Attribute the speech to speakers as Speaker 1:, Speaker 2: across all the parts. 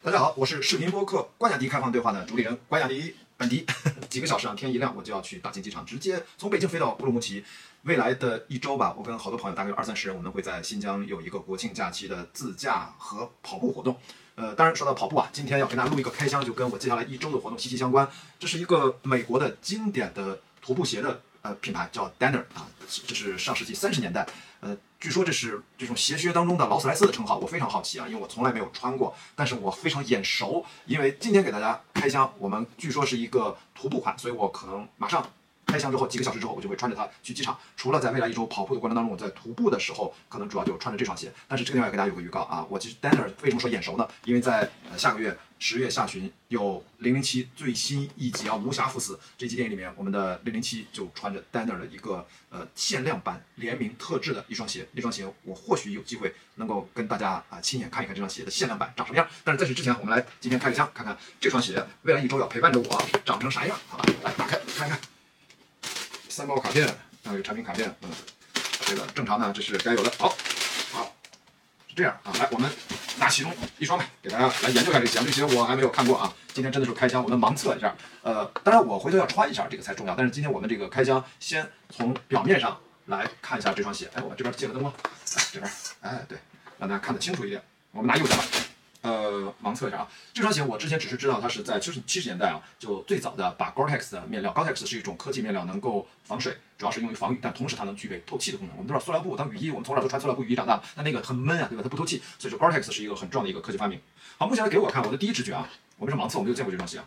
Speaker 1: 大家好，我是视频播客关雅迪开放对话的主理人关雅迪本迪。几个小时啊，天一亮我就要去大庆机场，直接从北京飞到乌鲁木齐。未来的一周吧，我跟好多朋友，大概有二三十人，我们会在新疆有一个国庆假期的自驾和跑步活动。呃，当然说到跑步啊，今天要跟大家录一个开箱，就跟我接下来一周的活动息息相关。这是一个美国的经典的徒步鞋的呃品牌，叫 Danner 啊，这是上世纪三十年代。呃，据说这是这种鞋靴当中的劳斯莱斯的称号，我非常好奇啊，因为我从来没有穿过，但是我非常眼熟，因为今天给大家开箱，我们据说是一个徒步款，所以我可能马上。开箱之后几个小时之后，我就会穿着它去机场。除了在未来一周跑步的过程当中，我在徒步的时候，可能主要就穿着这双鞋。但是这个地方要给大家有个预告啊，我其实 Danner 为什么说眼熟呢？因为在呃下个月十月下旬有零零七最新一集啊《无暇赴死》这集电影里面，我们的零零七就穿着 Danner 的一个呃限量版联名特制的一双鞋。那双鞋我或许有机会能够跟大家啊亲眼看一看这双鞋的限量版长什么样。但是在此之前，我们来今天开个箱，看看这双鞋未来一周要陪伴着我长成啥样？好吧，来打开看一看。三包卡片，还有产品卡片，嗯，这个正常的，这是该有的。好，好，是这样啊。来，我们拿其中一双吧，给大家来研究一下这个鞋。这鞋我还没有看过啊。今天真的是开箱，我们盲测一下。呃，当然我回头要穿一下，这个才重要。但是今天我们这个开箱，先从表面上来看一下这双鞋。哎，我这边借个灯光，哎，这边，哎，对，让大家看得清楚一点。我们拿右脚吧。呃，盲测一下啊，这双鞋我之前只是知道它是在七十七十年代啊，就最早的把 Gore-Tex 的面料，Gore-Tex 是一种科技面料，能够防水，主要是用于防雨，但同时它能具备透气的功能。我们都知道塑料布当雨衣，我们从小都穿塑料布雨衣长大，但那个很闷啊，对吧？它不透气，所以说 Gore-Tex 是一个很重要的一个科技发明。好，目前来给我看，我的第一直觉啊，我们是盲测，我没有见过这双鞋啊。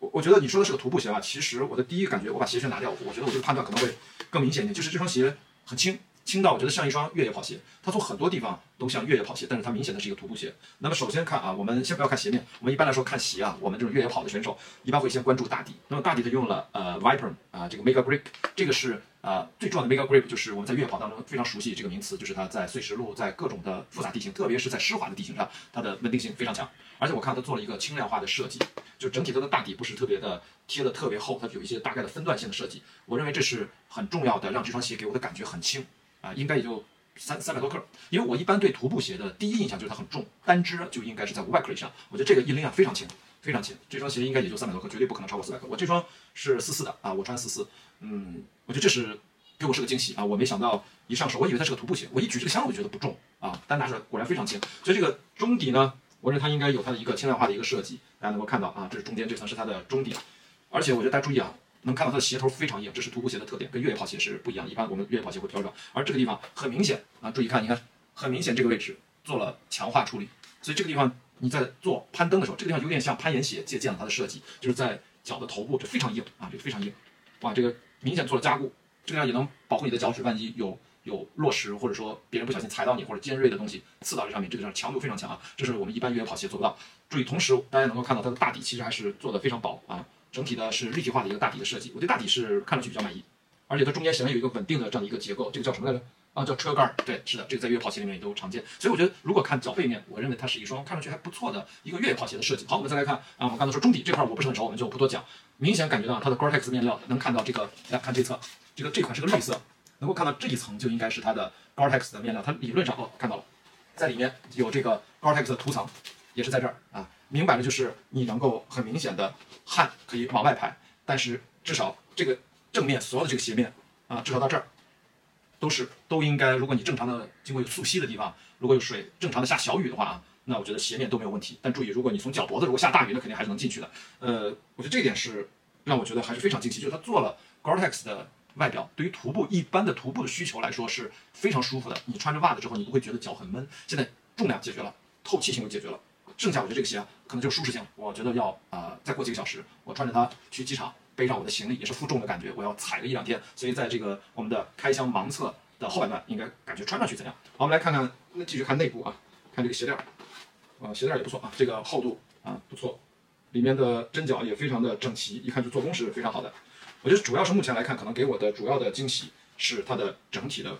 Speaker 1: 我我觉得你说的是个徒步鞋吧，其实我的第一感觉，我把鞋楦拿掉，我觉得我这个判断可能会更明显一点，就是这双鞋很轻。轻到我觉得像一双越野跑鞋，它从很多地方都像越野跑鞋，但是它明显的是一个徒步鞋。那么首先看啊，我们先不要看鞋面，我们一般来说看鞋啊，我们这种越野跑的选手一般会先关注大底。那么大底它用了呃 Vibram 啊这个 Mega Grip，这个是啊最重要的 Mega Grip，就是我们在越野跑当中非常熟悉这个名词，就是它在碎石路，在各种的复杂地形，特别是在湿滑的地形上，它的稳定性非常强。而且我看它做了一个轻量化的设计，就整体它的大底不是特别的贴的特别厚，它有一些大概的分段性的设计。我认为这是很重要的，让这双鞋给我的感觉很轻啊，应该也就。三三百多克，因为我一般对徒步鞋的第一印象就是它很重，单只就应该是在五百克以上。我觉得这个一拎啊非常轻，非常轻。这双鞋应该也就三百多克，绝对不可能超过四百克。我这双是四四的啊，我穿四四，嗯，我觉得这是给我是个惊喜啊，我没想到一上手，我以为它是个徒步鞋，我一举这个箱我就觉得不重啊，单拿出来果然非常轻。所以这个中底呢，我认为它应该有它的一个轻量化的一个设计，大家能够看到啊，这是中间这层是它的中底，而且我觉得大家注意啊。能看到它的鞋头非常硬，这是徒步鞋的特点，跟越野跑鞋是不一样。一般我们越野跑鞋会调整，而这个地方很明显啊，注意看，你看，很明显这个位置做了强化处理，所以这个地方你在做攀登的时候，这个地方有点像攀岩鞋借鉴了它的设计，就是在脚的头部这非常硬啊，这个非常硬，哇，这个明显做了加固，这个地方也能保护你的脚趾，万一有有落石或者说别人不小心踩到你或者尖锐的东西刺到这上面，这个地方强度非常强啊，这是我们一般越野跑鞋做不到。注意，同时大家能够看到它的大底其实还是做的非常薄啊。整体的是立体化的一个大底的设计，我对大底是看上去比较满意，而且它中间显然有一个稳定的这样的一个结构，这个叫什么来着？啊，叫车盖。对，是的，这个在越野跑鞋里面也都常见。所以我觉得，如果看脚背面，我认为它是一双看上去还不错的一个越野跑鞋的设计。好，我们再来看啊，我们刚才说中底这块我不是很熟，我们就不多讲。明显感觉到它的 Gore-Tex 面料能看到这个，来看这侧，这个这款是个绿色，能够看到这一层就应该是它的 Gore-Tex 的面料，它理论上哦看到了，在里面有这个 Gore-Tex 的涂层，也是在这儿啊，明摆着就是你能够很明显的汗可以往外排。但是至少这个正面所有的这个鞋面啊，至少到这儿都是都应该。如果你正常的经过有溯溪的地方，如果有水正常的下小雨的话啊，那我觉得鞋面都没有问题。但注意，如果你从脚脖子如果下大雨，那肯定还是能进去的。呃，我觉得这一点是让我觉得还是非常惊喜，就是它做了 Gore-Tex 的外表，对于徒步一般的徒步的需求来说是非常舒服的。你穿着袜子之后，你不会觉得脚很闷。现在重量解决了，透气性又解决了。剩下我觉得这个鞋啊可能就是舒适性，我觉得要啊再过几个小时，我穿着它去机场背上我的行李也是负重的感觉，我要踩个一两天，所以在这个我们的开箱盲测的后半段，应该感觉穿上去怎样？好，我们来看看，那继续看内部啊，看这个鞋垫儿，啊鞋垫也不错啊，这个厚度啊不错，里面的针脚也非常的整齐，一看就做工是非常好的。我觉得主要是目前来看，可能给我的主要的惊喜是它的整体的。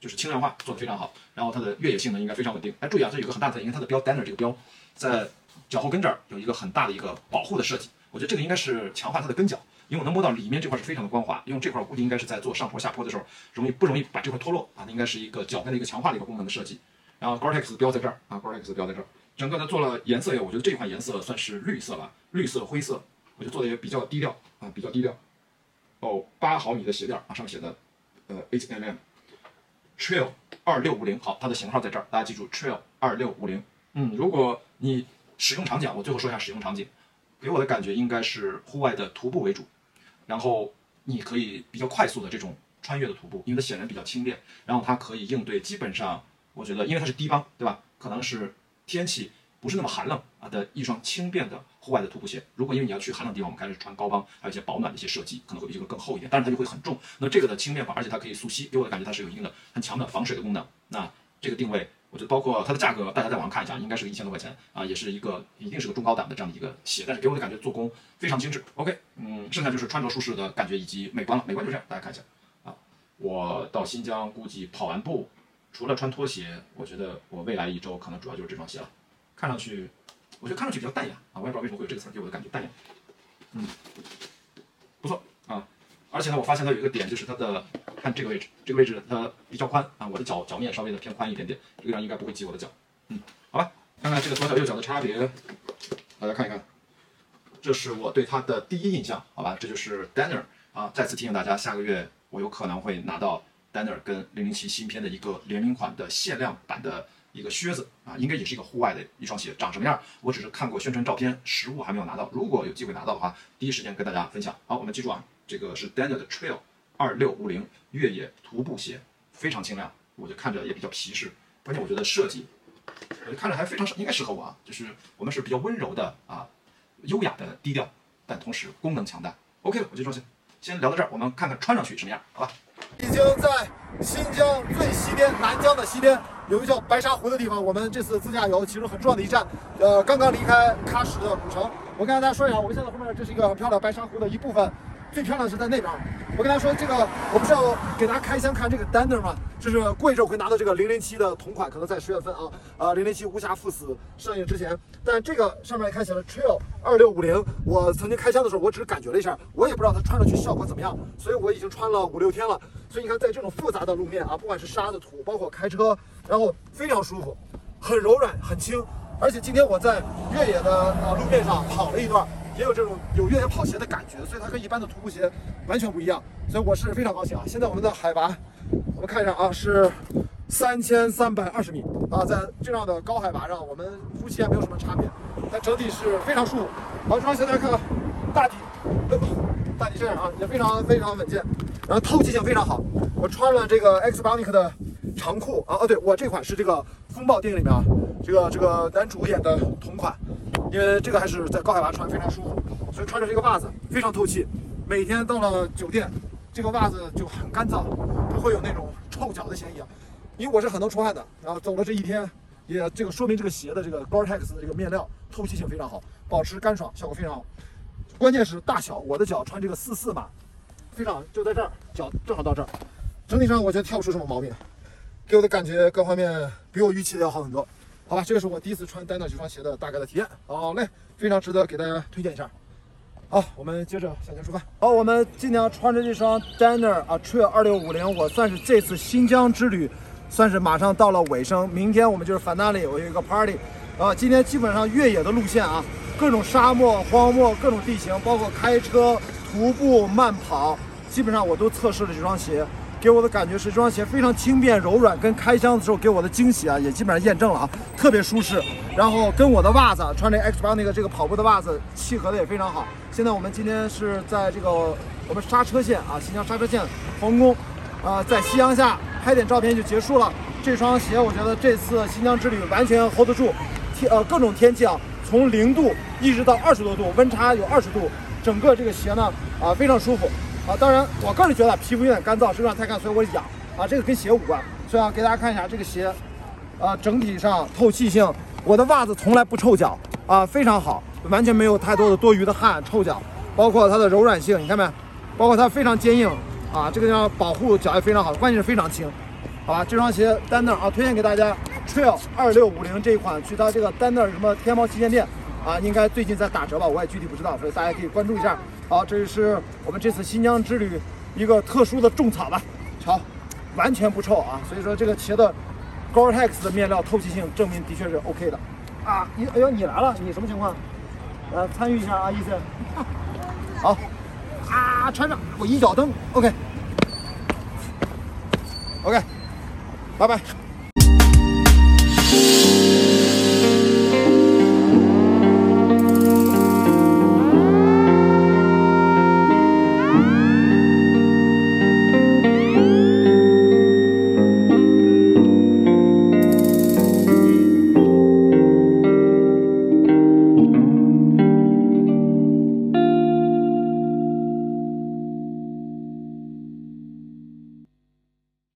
Speaker 1: 就是轻量化做的非常好，然后它的越野性能应该非常稳定。哎，注意啊，这有个很大的，因为它的标 Danner 这个标在脚后跟这儿有一个很大的一个保护的设计。我觉得这个应该是强化它的跟脚，因为我能摸到里面这块是非常的光滑。用这块我估计应该是在做上坡下坡的时候容易不容易把这块脱落啊？那应该是一个脚跟的一个强化的一个功能的设计。然后 Gore-Tex 标在这儿啊，Gore-Tex 标在这儿，整个的做了颜色也，我觉得这款颜色算是绿色吧，绿色灰色，我觉得做的也比较低调啊，比较低调。哦，八毫米的鞋垫啊，上面写的呃 HMM Trail 二六五零，好，它的型号在这儿，大家记住 Trail 二六五零。嗯，如果你使用场景，我最后说一下使用场景，给我的感觉应该是户外的徒步为主，然后你可以比较快速的这种穿越的徒步，因为它显然比较轻便，然后它可以应对基本上，我觉得因为它是低帮，对吧？可能是。天气不是那么寒冷啊的一双轻便的户外的徒步鞋。如果因为你要去寒冷地方，我们开始穿高帮，还有一些保暖的一些设计，可能会比这个更厚一点，但是它就会很重。那这个的轻便化，而且它可以速吸，给我的感觉它是有一定的很强的防水的功能。那这个定位，我觉得包括它的价格，大家在网上看一下，应该是个一千多块钱啊，也是一个一定是个中高档的这样的一个鞋。但是给我的感觉做工非常精致。OK，嗯，剩下就是穿着舒适的感觉以及美观了。美观就这样，大家看一下啊。我到新疆估计跑完步，除了穿拖鞋，我觉得我未来一周可能主要就是这双鞋了。看上去，我觉得看上去比较淡雅啊，我也不知道为什么会有这个词，给我的感觉淡雅。嗯，不错啊，而且呢，我发现它有一个点，就是它的看这个位置，这个位置它比较宽啊，我的脚脚面稍微的偏宽一点点，这个地方应该不会挤我的脚。嗯，好吧，看看这个左脚右脚的差别，大家看一看，这是我对它的第一印象，好吧，这就是 Danner 啊，再次提醒大家，下个月我有可能会拿到 Danner 跟零零七新片的一个联名款的限量版的。一个靴子啊，应该也是一个户外的一双鞋，长什么样？我只是看过宣传照片，实物还没有拿到。如果有机会拿到的话，第一时间跟大家分享。好，我们记住啊，这个是 Daniel 的 Trail 二六五零越野徒步鞋，非常轻量，我就看着也比较皮实。关键我觉得设计，我就看着还非常适应该适合我啊，就是我们是比较温柔的啊，优雅的低调，但同时功能强大。OK，我这双鞋先聊到这儿，我们看看穿上去什么样，好吧？
Speaker 2: 已经在新疆最西边，南疆的西边。有一个叫白沙湖的地方，我们这次自驾游其中很重要的一站，呃，刚刚离开喀什的古城。我跟大家说一下，我们现在后面这是一个很漂亮白沙湖的一部分。最漂亮是在那边。我跟大家说，这个我不是要给大家开箱看这个 Danner 吗？这是过一阵我会拿到这个零零七的同款，可能在十月份啊，呃，零零七无暇赴死上映之前。但这个上面看写了 Trail 二六五零，我曾经开箱的时候，我只是感觉了一下，我也不知道它穿上去效果怎么样，所以我已经穿了五六天了。所以你看，在这种复杂的路面啊，不管是沙子土，包括开车，然后非常舒服，很柔软，很轻。而且今天我在越野的呃路面上跑了一段。也有这种有越野跑鞋的感觉，所以它跟一般的徒步鞋完全不一样，所以我是非常高兴啊！现在我们的海拔，我们看一下啊，是三千三百二十米啊，在这样的高海拔上，我们呼吸还没有什么差别，但整体是非常舒服。好，这双鞋大家看看，大底，大底这样啊，也非常非常稳健，然后透气性非常好。我穿了这个 X Bionic 的长裤啊，哦，对我这款是这个风暴电影里面啊，这个这个男主演的同款。因为这个还是在高海拔穿非常舒服，所以穿着这个袜子非常透气。每天到了酒店，这个袜子就很干燥，不会有那种臭脚的嫌疑啊。因为我是很能出汗的，然后走了这一天，也这个说明这个鞋的这个 Gore-Tex 的这个面料透气性非常好，保持干爽效果非常好。关键是大小，我的脚穿这个四四码，非常就在这儿，脚正好到这儿。整体上我觉得挑不出什么毛病，给我的感觉各方面比我预期的要好很多。好吧，这个是我第一次穿丹 r 这双鞋的大概的体验。好嘞，非常值得给大家推荐一下。好，我们接着向前出发。好，我们今天穿着这双 Danner 啊 Trail 二六五零，我算是这次新疆之旅算是马上到了尾声。明天我们就是 Finale，我有一个 party。啊，今天基本上越野的路线啊，各种沙漠、荒漠、各种地形，包括开车、徒步、慢跑，基本上我都测试了这双鞋。给我的感觉是这双鞋非常轻便柔软，跟开箱的时候给我的惊喜啊，也基本上验证了啊，特别舒适。然后跟我的袜子穿这 X 八那个这个跑步的袜子契合的也非常好。现在我们今天是在这个我们刹车线啊，新疆刹车线皇宫啊，在夕阳下拍点照片就结束了。这双鞋我觉得这次新疆之旅完全 hold 得住，天呃各种天气啊，从零度一直到二十多度，温差有二十度，整个这个鞋呢啊非常舒服。啊，当然，我个人觉得皮肤有点干燥，身上太干，所以我痒。啊，这个跟鞋无关。所以啊，给大家看一下这个鞋，啊，整体上透气性，我的袜子从来不臭脚，啊，非常好，完全没有太多的多余的汗臭脚。包括它的柔软性，你看没？包括它非常坚硬，啊，这个地方保护脚也非常好，关键是非常轻。好吧，这双鞋丹那啊，推荐给大家，Trail 二六五零这一款，去它这个丹那什么天猫旗舰店。啊，应该最近在打折吧，我也具体不知道，所以大家可以关注一下。好，这是我们这次新疆之旅一个特殊的种草吧，瞧，完全不臭啊，所以说这个鞋的 Gore Tex 的面料透气性证明的确是 OK 的。啊，你，哎呦，你来了，你什么情况？呃，参与一下啊，意思。好，啊，穿上，我一脚蹬，OK。OK。拜拜。